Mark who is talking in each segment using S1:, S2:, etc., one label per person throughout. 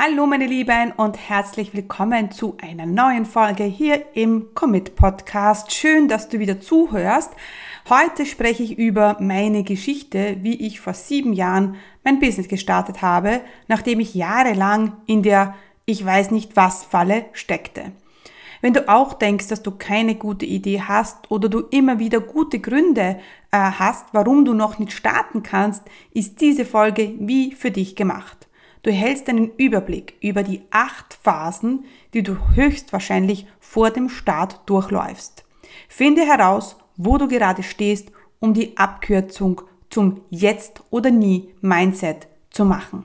S1: Hallo meine Lieben und herzlich willkommen zu einer neuen Folge hier im Commit Podcast. Schön, dass du wieder zuhörst. Heute spreche ich über meine Geschichte, wie ich vor sieben Jahren mein Business gestartet habe, nachdem ich jahrelang in der ich weiß nicht was Falle steckte. Wenn du auch denkst, dass du keine gute Idee hast oder du immer wieder gute Gründe äh, hast, warum du noch nicht starten kannst, ist diese Folge wie für dich gemacht. Du hältst einen Überblick über die acht Phasen, die du höchstwahrscheinlich vor dem Start durchläufst. Finde heraus, wo du gerade stehst, um die Abkürzung zum Jetzt oder Nie Mindset zu machen.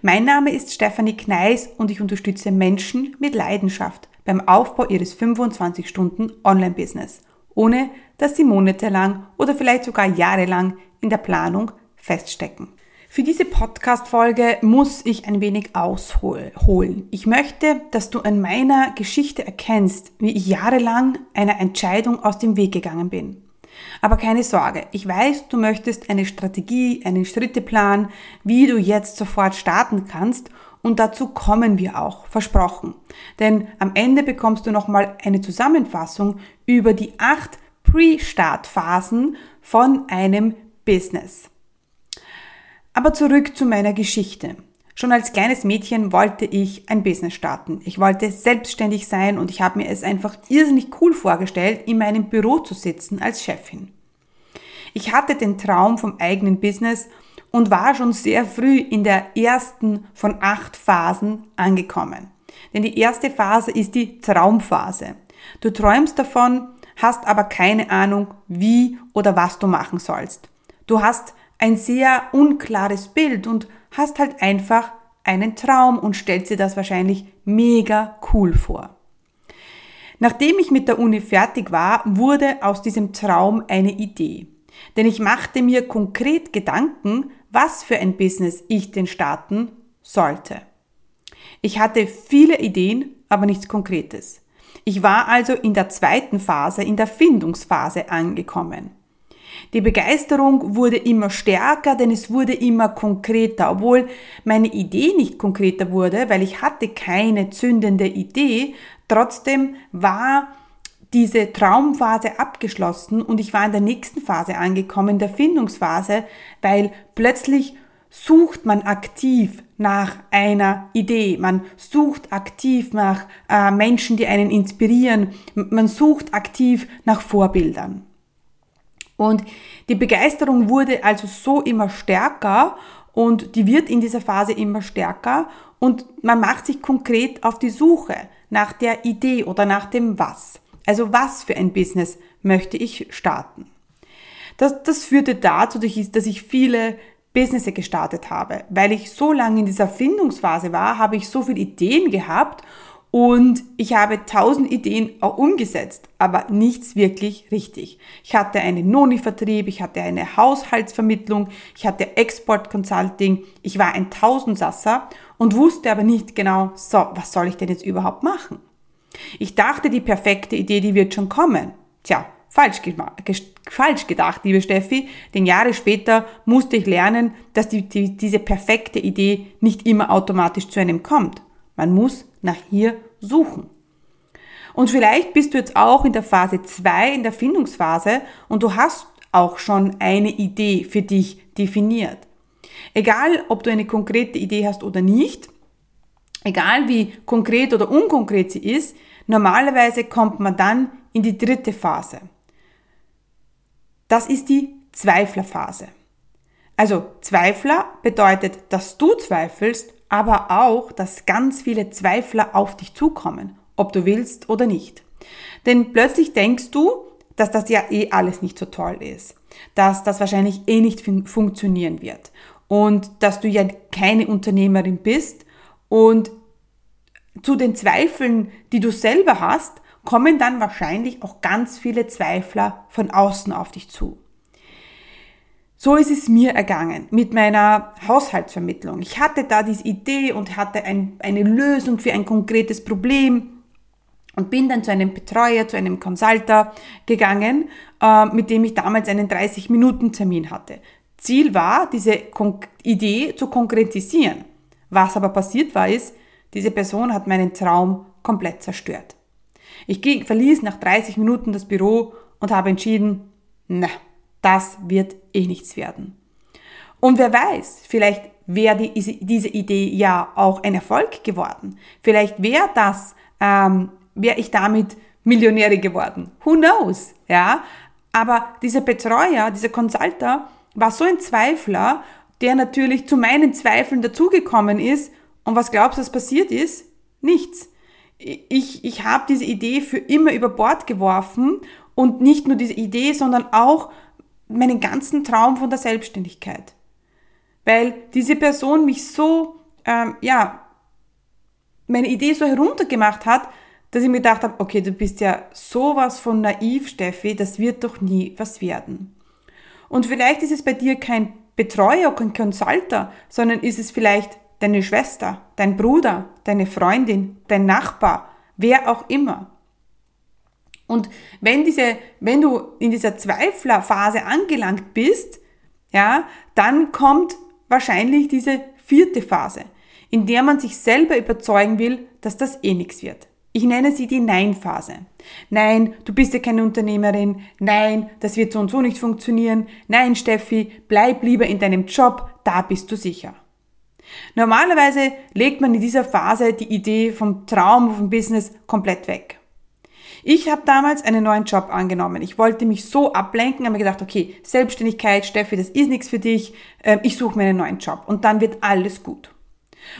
S1: Mein Name ist Stefanie Kneis und ich unterstütze Menschen mit Leidenschaft beim Aufbau ihres 25 Stunden Online-Business, ohne dass sie monatelang oder vielleicht sogar jahrelang in der Planung feststecken. Für diese Podcast-Folge muss ich ein wenig ausholen. Ich möchte, dass du an meiner Geschichte erkennst, wie ich jahrelang einer Entscheidung aus dem Weg gegangen bin. Aber keine Sorge, ich weiß, du möchtest eine Strategie, einen Schritteplan, wie du jetzt sofort starten kannst und dazu kommen wir auch, versprochen. Denn am Ende bekommst du nochmal eine Zusammenfassung über die acht Pre-Start-Phasen von einem Business. Aber zurück zu meiner Geschichte. Schon als kleines Mädchen wollte ich ein Business starten. Ich wollte selbstständig sein und ich habe mir es einfach irrsinnig cool vorgestellt, in meinem Büro zu sitzen als Chefin. Ich hatte den Traum vom eigenen Business und war schon sehr früh in der ersten von acht Phasen angekommen. Denn die erste Phase ist die Traumphase. Du träumst davon, hast aber keine Ahnung, wie oder was du machen sollst. Du hast ein sehr unklares Bild und hast halt einfach einen Traum und stellst dir das wahrscheinlich mega cool vor. Nachdem ich mit der Uni fertig war, wurde aus diesem Traum eine Idee. Denn ich machte mir konkret Gedanken, was für ein Business ich denn starten sollte. Ich hatte viele Ideen, aber nichts Konkretes. Ich war also in der zweiten Phase, in der Findungsphase angekommen. Die Begeisterung wurde immer stärker, denn es wurde immer konkreter, obwohl meine Idee nicht konkreter wurde, weil ich hatte keine zündende Idee. Trotzdem war diese Traumphase abgeschlossen und ich war in der nächsten Phase angekommen, der Findungsphase, weil plötzlich sucht man aktiv nach einer Idee, man sucht aktiv nach äh, Menschen, die einen inspirieren, man sucht aktiv nach Vorbildern. Und die Begeisterung wurde also so immer stärker und die wird in dieser Phase immer stärker und man macht sich konkret auf die Suche nach der Idee oder nach dem Was. Also was für ein Business möchte ich starten? Das, das führte dazu, dass ich viele Business gestartet habe. Weil ich so lange in dieser Findungsphase war, habe ich so viele Ideen gehabt und ich habe tausend Ideen auch umgesetzt, aber nichts wirklich richtig. Ich hatte einen Noni-Vertrieb, ich hatte eine Haushaltsvermittlung, ich hatte Export-Consulting, ich war ein Tausendsasser und wusste aber nicht genau, so, was soll ich denn jetzt überhaupt machen? Ich dachte, die perfekte Idee, die wird schon kommen. Tja, falsch, falsch gedacht, liebe Steffi, denn Jahre später musste ich lernen, dass die, die, diese perfekte Idee nicht immer automatisch zu einem kommt. Man muss nach ihr suchen. Und vielleicht bist du jetzt auch in der Phase 2, in der Findungsphase, und du hast auch schon eine Idee für dich definiert. Egal, ob du eine konkrete Idee hast oder nicht, egal wie konkret oder unkonkret sie ist, normalerweise kommt man dann in die dritte Phase. Das ist die Zweiflerphase. Also Zweifler bedeutet, dass du zweifelst aber auch, dass ganz viele Zweifler auf dich zukommen, ob du willst oder nicht. Denn plötzlich denkst du, dass das ja eh alles nicht so toll ist. dass das wahrscheinlich eh nicht fun funktionieren wird und dass du ja keine Unternehmerin bist und zu den Zweifeln, die du selber hast, kommen dann wahrscheinlich auch ganz viele Zweifler von außen auf dich zu. So ist es mir ergangen mit meiner Haushaltsvermittlung. Ich hatte da diese Idee und hatte ein, eine Lösung für ein konkretes Problem und bin dann zu einem Betreuer, zu einem Consulter gegangen, äh, mit dem ich damals einen 30-Minuten-Termin hatte. Ziel war, diese Kon Idee zu konkretisieren. Was aber passiert war, ist, diese Person hat meinen Traum komplett zerstört. Ich ging, verließ nach 30 Minuten das Büro und habe entschieden, na, das wird eh nichts werden. Und wer weiß, vielleicht wäre die, diese Idee ja auch ein Erfolg geworden. Vielleicht wäre das, ähm, wäre ich damit Millionäre geworden. Who knows? Ja. Aber dieser Betreuer, dieser Consulter war so ein Zweifler, der natürlich zu meinen Zweifeln dazugekommen ist. Und was glaubst du, was passiert ist? Nichts. Ich, ich habe diese Idee für immer über Bord geworfen und nicht nur diese Idee, sondern auch meinen ganzen Traum von der Selbstständigkeit. Weil diese Person mich so, ähm, ja, meine Idee so heruntergemacht hat, dass ich mir gedacht habe, okay, du bist ja sowas von naiv, Steffi, das wird doch nie was werden. Und vielleicht ist es bei dir kein Betreuer, kein Consulter, sondern ist es vielleicht deine Schwester, dein Bruder, deine Freundin, dein Nachbar, wer auch immer. Und wenn diese, wenn du in dieser Zweiflerphase angelangt bist, ja, dann kommt wahrscheinlich diese vierte Phase, in der man sich selber überzeugen will, dass das eh nichts wird. Ich nenne sie die Nein-Phase. Nein, du bist ja keine Unternehmerin. Nein, das wird so und so nicht funktionieren. Nein, Steffi, bleib lieber in deinem Job, da bist du sicher. Normalerweise legt man in dieser Phase die Idee vom Traum, vom Business komplett weg. Ich habe damals einen neuen Job angenommen. Ich wollte mich so ablenken, habe mir gedacht, okay, Selbstständigkeit, Steffi, das ist nichts für dich. Ähm, ich suche mir einen neuen Job und dann wird alles gut.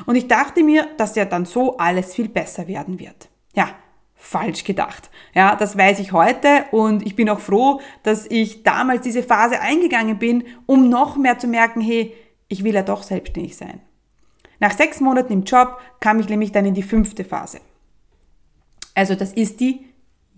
S1: Und ich dachte mir, dass ja dann so alles viel besser werden wird. Ja, falsch gedacht. Ja, das weiß ich heute und ich bin auch froh, dass ich damals diese Phase eingegangen bin, um noch mehr zu merken, hey, ich will ja doch selbstständig sein. Nach sechs Monaten im Job kam ich nämlich dann in die fünfte Phase. Also das ist die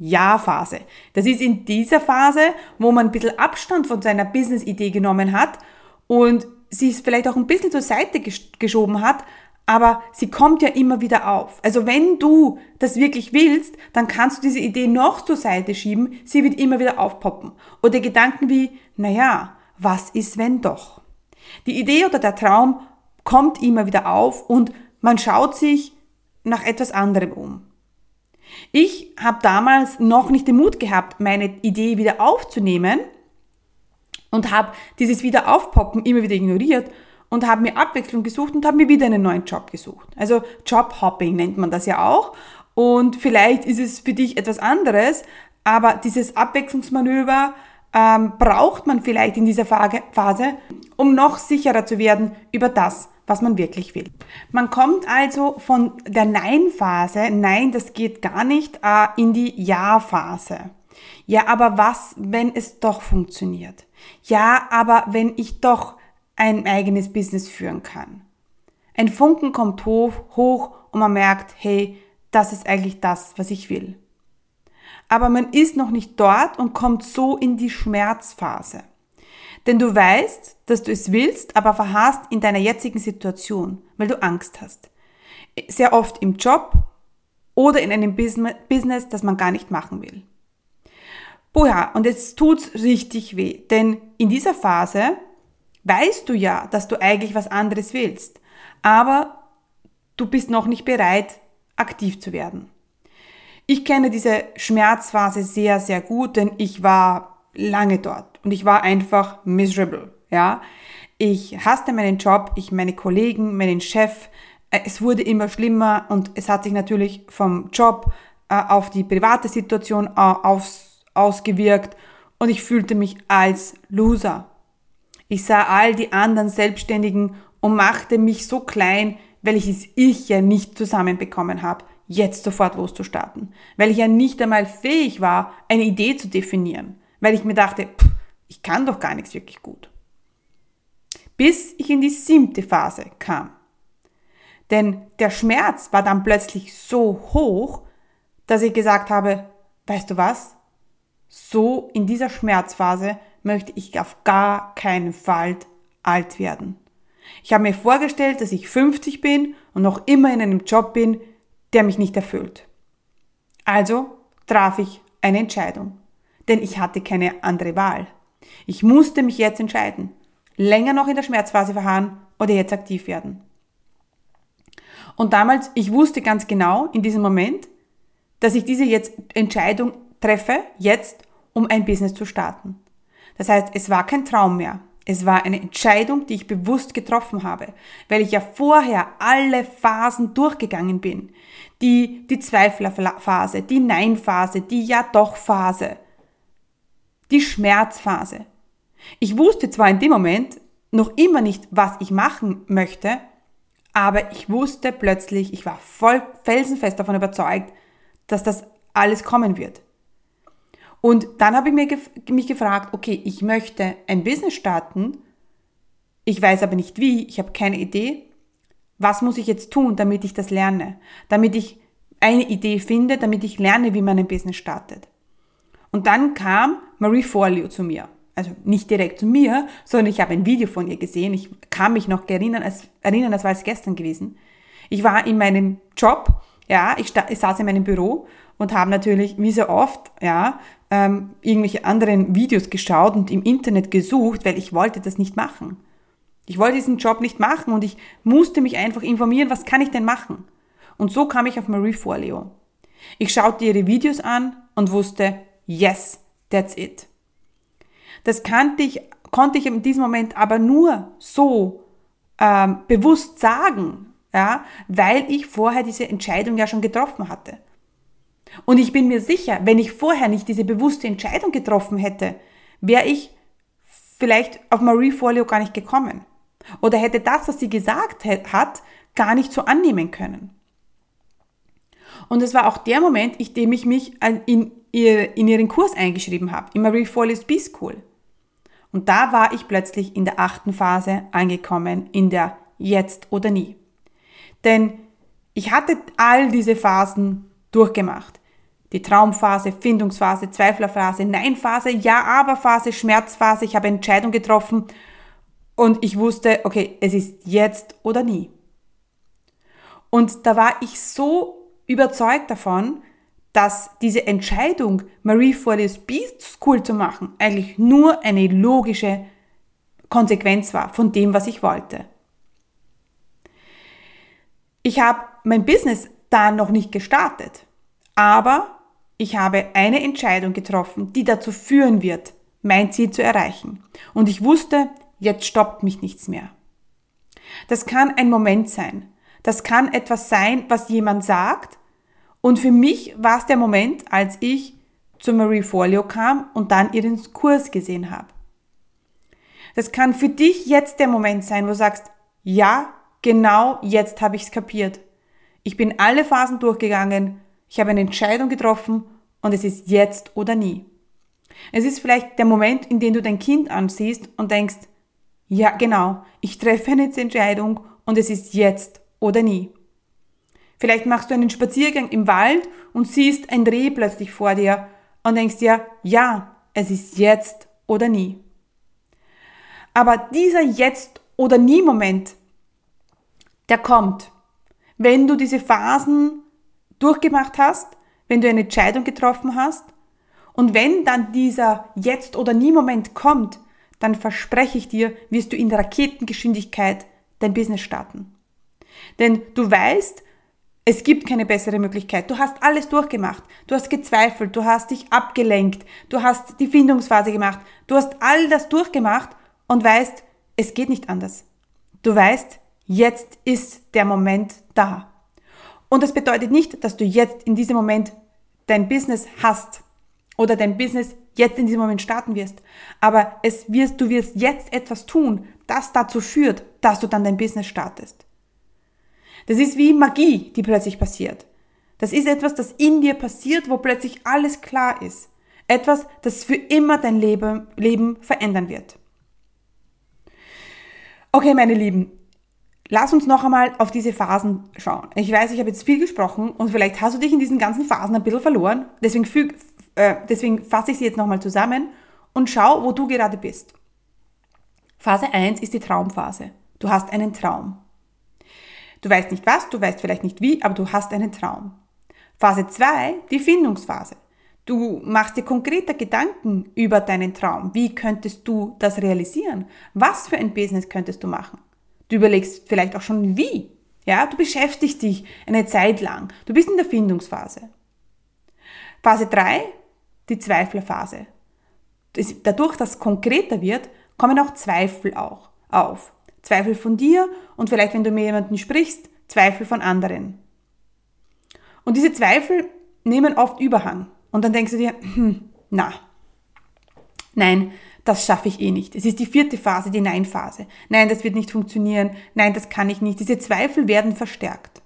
S1: ja-Phase. Das ist in dieser Phase, wo man ein bisschen Abstand von seiner Business-Idee genommen hat und sie es vielleicht auch ein bisschen zur Seite geschoben hat, aber sie kommt ja immer wieder auf. Also wenn du das wirklich willst, dann kannst du diese Idee noch zur Seite schieben, sie wird immer wieder aufpoppen. Oder Gedanken wie, naja, was ist wenn doch? Die Idee oder der Traum kommt immer wieder auf und man schaut sich nach etwas anderem um. Ich habe damals noch nicht den Mut gehabt, meine Idee wieder aufzunehmen und habe dieses Wiederaufpoppen immer wieder ignoriert und habe mir Abwechslung gesucht und habe mir wieder einen neuen Job gesucht. Also Jobhopping nennt man das ja auch. Und vielleicht ist es für dich etwas anderes, aber dieses Abwechslungsmanöver ähm, braucht man vielleicht in dieser Phase, um noch sicherer zu werden über das, was man wirklich will. Man kommt also von der Nein-Phase, nein, das geht gar nicht, äh, in die Ja-Phase. Ja, aber was, wenn es doch funktioniert? Ja, aber wenn ich doch ein eigenes Business führen kann. Ein Funken kommt hoch, hoch und man merkt, hey, das ist eigentlich das, was ich will. Aber man ist noch nicht dort und kommt so in die Schmerzphase. Denn du weißt, dass du es willst, aber verharrst in deiner jetzigen Situation, weil du Angst hast. Sehr oft im Job oder in einem Business, das man gar nicht machen will. Boja, und jetzt tut's richtig weh, denn in dieser Phase weißt du ja, dass du eigentlich was anderes willst, aber du bist noch nicht bereit, aktiv zu werden. Ich kenne diese Schmerzphase sehr, sehr gut, denn ich war lange dort und ich war einfach miserable, ja. Ich hasste meinen Job, ich meine Kollegen, meinen Chef. Äh, es wurde immer schlimmer und es hat sich natürlich vom Job äh, auf die private Situation äh, aufs, ausgewirkt und ich fühlte mich als Loser. Ich sah all die anderen Selbstständigen und machte mich so klein, weil ich es ich ja nicht zusammenbekommen habe, jetzt sofort loszustarten. Weil ich ja nicht einmal fähig war, eine Idee zu definieren. Weil ich mir dachte, pff, ich kann doch gar nichts wirklich gut. Bis ich in die siebte Phase kam. Denn der Schmerz war dann plötzlich so hoch, dass ich gesagt habe, weißt du was? So in dieser Schmerzphase möchte ich auf gar keinen Fall alt werden. Ich habe mir vorgestellt, dass ich 50 bin und noch immer in einem Job bin, der mich nicht erfüllt. Also traf ich eine Entscheidung, denn ich hatte keine andere Wahl. Ich musste mich jetzt entscheiden, länger noch in der Schmerzphase verharren oder jetzt aktiv werden. Und damals, ich wusste ganz genau in diesem Moment, dass ich diese jetzt Entscheidung treffe, jetzt, um ein Business zu starten. Das heißt, es war kein Traum mehr. Es war eine Entscheidung, die ich bewusst getroffen habe, weil ich ja vorher alle Phasen durchgegangen bin. Die, die Zweiflerphase, die Nein-Phase, die Ja-Doch-Phase, die Schmerzphase. Ich wusste zwar in dem Moment noch immer nicht, was ich machen möchte, aber ich wusste plötzlich, ich war voll felsenfest davon überzeugt, dass das alles kommen wird. Und dann habe ich mir gef mich gefragt, okay, ich möchte ein Business starten, ich weiß aber nicht wie, ich habe keine Idee. Was muss ich jetzt tun, damit ich das lerne? Damit ich eine Idee finde, damit ich lerne, wie man ein Business startet. Und dann kam Marie Forleo zu mir. Also nicht direkt zu mir, sondern ich habe ein Video von ihr gesehen. Ich kann mich noch erinnern, als, erinnern, das war es gestern gewesen. Ich war in meinem Job, ja, ich, ich saß in meinem Büro und habe natürlich, wie so oft, ja, ähm, irgendwelche anderen Videos geschaut und im Internet gesucht, weil ich wollte das nicht machen. Ich wollte diesen Job nicht machen und ich musste mich einfach informieren, was kann ich denn machen? Und so kam ich auf Marie Forleo. Ich schaute ihre Videos an und wusste, yes, that's it. Das kannte ich, konnte ich in diesem Moment aber nur so ähm, bewusst sagen, ja, weil ich vorher diese Entscheidung ja schon getroffen hatte. Und ich bin mir sicher, wenn ich vorher nicht diese bewusste Entscheidung getroffen hätte, wäre ich vielleicht auf Marie Forleo gar nicht gekommen. Oder hätte das, was sie gesagt hat, gar nicht so annehmen können. Und es war auch der Moment, in dem ich mich in, in ihren Kurs eingeschrieben habe, in Marie Forleo's B-School. Und da war ich plötzlich in der achten Phase angekommen, in der Jetzt oder Nie. Denn ich hatte all diese Phasen durchgemacht. Die Traumphase, Findungsphase, Zweiflerphase, Neinphase, Ja-Aber-Phase, Schmerzphase. Ich habe Entscheidung getroffen und ich wusste, okay, es ist jetzt oder nie. Und da war ich so überzeugt davon, dass diese Entscheidung, Marie Forleo's Beast School zu machen, eigentlich nur eine logische Konsequenz war von dem, was ich wollte. Ich habe mein Business da noch nicht gestartet, aber ich habe eine Entscheidung getroffen, die dazu führen wird, mein Ziel zu erreichen. Und ich wusste, jetzt stoppt mich nichts mehr. Das kann ein Moment sein. Das kann etwas sein, was jemand sagt. Und für mich war es der Moment, als ich zu Marie Forleo kam und dann ihren Kurs gesehen habe. Das kann für dich jetzt der Moment sein, wo du sagst, ja, genau jetzt habe ich es kapiert. Ich bin alle Phasen durchgegangen ich habe eine Entscheidung getroffen und es ist jetzt oder nie. Es ist vielleicht der Moment, in dem du dein Kind ansiehst und denkst, ja genau, ich treffe eine Entscheidung und es ist jetzt oder nie. Vielleicht machst du einen Spaziergang im Wald und siehst ein Reh plötzlich vor dir und denkst dir, ja, es ist jetzt oder nie. Aber dieser Jetzt oder nie Moment, der kommt, wenn du diese Phasen durchgemacht hast, wenn du eine Entscheidung getroffen hast. Und wenn dann dieser Jetzt- oder Nie-Moment kommt, dann verspreche ich dir, wirst du in Raketengeschwindigkeit dein Business starten. Denn du weißt, es gibt keine bessere Möglichkeit. Du hast alles durchgemacht. Du hast gezweifelt, du hast dich abgelenkt, du hast die Findungsphase gemacht, du hast all das durchgemacht und weißt, es geht nicht anders. Du weißt, jetzt ist der Moment da. Und das bedeutet nicht, dass du jetzt in diesem Moment dein Business hast oder dein Business jetzt in diesem Moment starten wirst. Aber es wirst, du wirst jetzt etwas tun, das dazu führt, dass du dann dein Business startest. Das ist wie Magie, die plötzlich passiert. Das ist etwas, das in dir passiert, wo plötzlich alles klar ist. Etwas, das für immer dein Leben, Leben verändern wird. Okay, meine Lieben, lass uns noch einmal auf diese Phasen schauen. Ich weiß, ich habe jetzt viel gesprochen und vielleicht hast du dich in diesen ganzen Phasen ein bisschen verloren. Deswegen, äh, deswegen fasse ich sie jetzt nochmal zusammen und schau, wo du gerade bist. Phase 1 ist die Traumphase. Du hast einen Traum. Du weißt nicht was, du weißt vielleicht nicht wie, aber du hast einen Traum. Phase 2, die Findungsphase. Du machst dir konkreter Gedanken über deinen Traum. Wie könntest du das realisieren? Was für ein Business könntest du machen? Du überlegst vielleicht auch schon wie. Ja, du beschäftigst dich eine Zeit lang. Du bist in der Findungsphase. Phase 3, die Zweiflerphase. Dadurch, dass es konkreter wird, kommen auch Zweifel auch auf. Zweifel von dir und vielleicht, wenn du mit jemandem sprichst, Zweifel von anderen. Und diese Zweifel nehmen oft Überhang. Und dann denkst du dir, hm, na, nein, das schaffe ich eh nicht. Es ist die vierte Phase, die Nein-Phase. Nein, das wird nicht funktionieren. Nein, das kann ich nicht. Diese Zweifel werden verstärkt.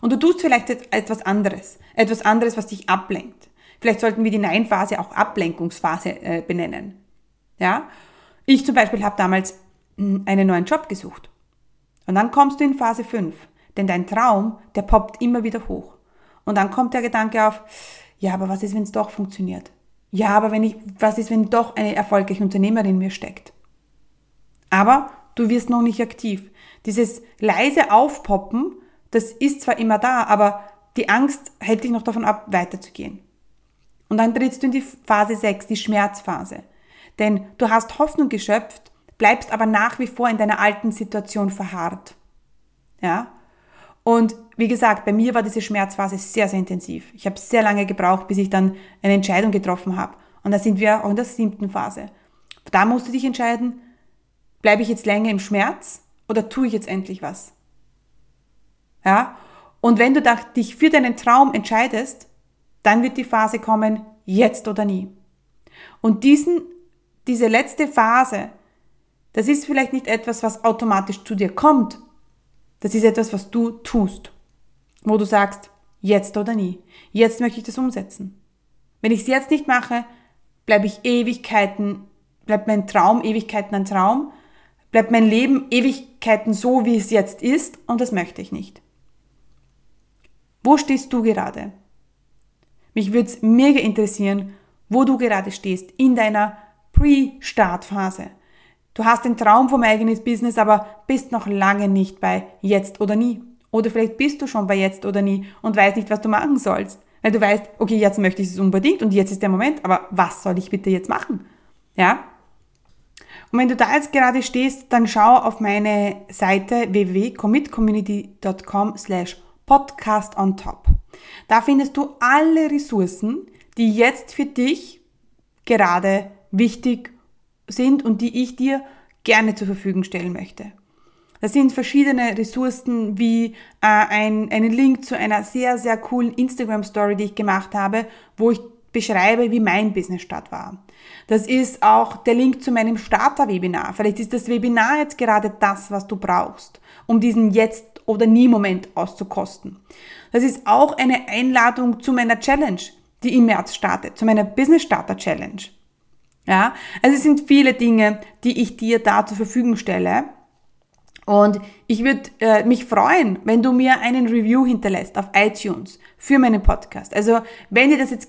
S1: Und du tust vielleicht etwas anderes. Etwas anderes, was dich ablenkt. Vielleicht sollten wir die Nein-Phase auch Ablenkungsphase äh, benennen. Ja? Ich zum Beispiel habe damals einen neuen Job gesucht. Und dann kommst du in Phase 5. Denn dein Traum, der poppt immer wieder hoch. Und dann kommt der Gedanke auf, ja, aber was ist, wenn es doch funktioniert? Ja, aber wenn ich, was ist, wenn doch eine erfolgreiche Unternehmerin mir steckt? Aber du wirst noch nicht aktiv. Dieses leise Aufpoppen, das ist zwar immer da, aber die Angst hält dich noch davon ab, weiterzugehen. Und dann trittst du in die Phase 6, die Schmerzphase. Denn du hast Hoffnung geschöpft, bleibst aber nach wie vor in deiner alten Situation verharrt. Ja? Und wie gesagt, bei mir war diese Schmerzphase sehr, sehr intensiv. Ich habe sehr lange gebraucht, bis ich dann eine Entscheidung getroffen habe. Und da sind wir auch in der siebten Phase. Da musst du dich entscheiden, bleibe ich jetzt länger im Schmerz oder tue ich jetzt endlich was? Ja? Und wenn du dich für deinen Traum entscheidest, dann wird die Phase kommen, jetzt oder nie. Und diesen, diese letzte Phase, das ist vielleicht nicht etwas, was automatisch zu dir kommt. Das ist etwas, was du tust. Wo du sagst, jetzt oder nie. Jetzt möchte ich das umsetzen. Wenn ich es jetzt nicht mache, bleibe ich Ewigkeiten, bleibt mein Traum Ewigkeiten ein Traum, bleibt mein Leben Ewigkeiten so, wie es jetzt ist und das möchte ich nicht. Wo stehst du gerade? Mich würde es mega interessieren, wo du gerade stehst in deiner Pre-Start-Phase. Du hast den Traum vom eigenen Business, aber bist noch lange nicht bei jetzt oder nie. Oder vielleicht bist du schon bei jetzt oder nie und weißt nicht, was du machen sollst. Weil du weißt, okay, jetzt möchte ich es unbedingt und jetzt ist der Moment, aber was soll ich bitte jetzt machen? Ja? Und wenn du da jetzt gerade stehst, dann schau auf meine Seite www.commitcommunity.com slash podcast on top. Da findest du alle Ressourcen, die jetzt für dich gerade wichtig sind und die ich dir gerne zur Verfügung stellen möchte. Das sind verschiedene Ressourcen wie äh, ein, einen Link zu einer sehr, sehr coolen Instagram-Story, die ich gemacht habe, wo ich beschreibe, wie mein Business-Start war. Das ist auch der Link zu meinem Starter-Webinar. Vielleicht ist das Webinar jetzt gerade das, was du brauchst, um diesen Jetzt- oder Nie-Moment auszukosten. Das ist auch eine Einladung zu meiner Challenge, die im März startet, zu meiner Business Starter Challenge. Ja, also es sind viele Dinge, die ich dir da zur Verfügung stelle. Und ich würde äh, mich freuen, wenn du mir einen Review hinterlässt auf iTunes für meinen Podcast. Also wenn dir das jetzt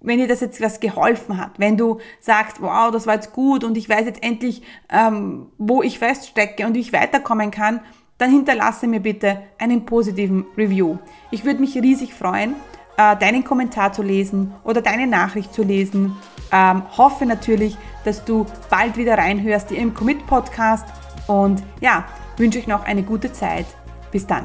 S1: wenn dir das jetzt was geholfen hat, wenn du sagst, wow, das war jetzt gut und ich weiß jetzt endlich, ähm, wo ich feststecke und wie ich weiterkommen kann, dann hinterlasse mir bitte einen positiven Review. Ich würde mich riesig freuen äh, deinen Kommentar zu lesen oder deine Nachricht zu lesen. Ähm, hoffe natürlich, dass du bald wieder reinhörst im Commit Podcast und ja, wünsche euch noch eine gute Zeit. Bis dann.